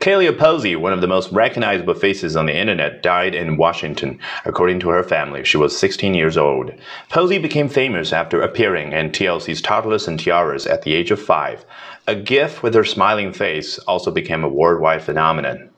Kailia Posey, one of the most recognizable faces on the internet, died in Washington. According to her family, she was 16 years old. Posey became famous after appearing in TLC's Toddlers and Tiaras at the age of five. A gif with her smiling face also became a worldwide phenomenon.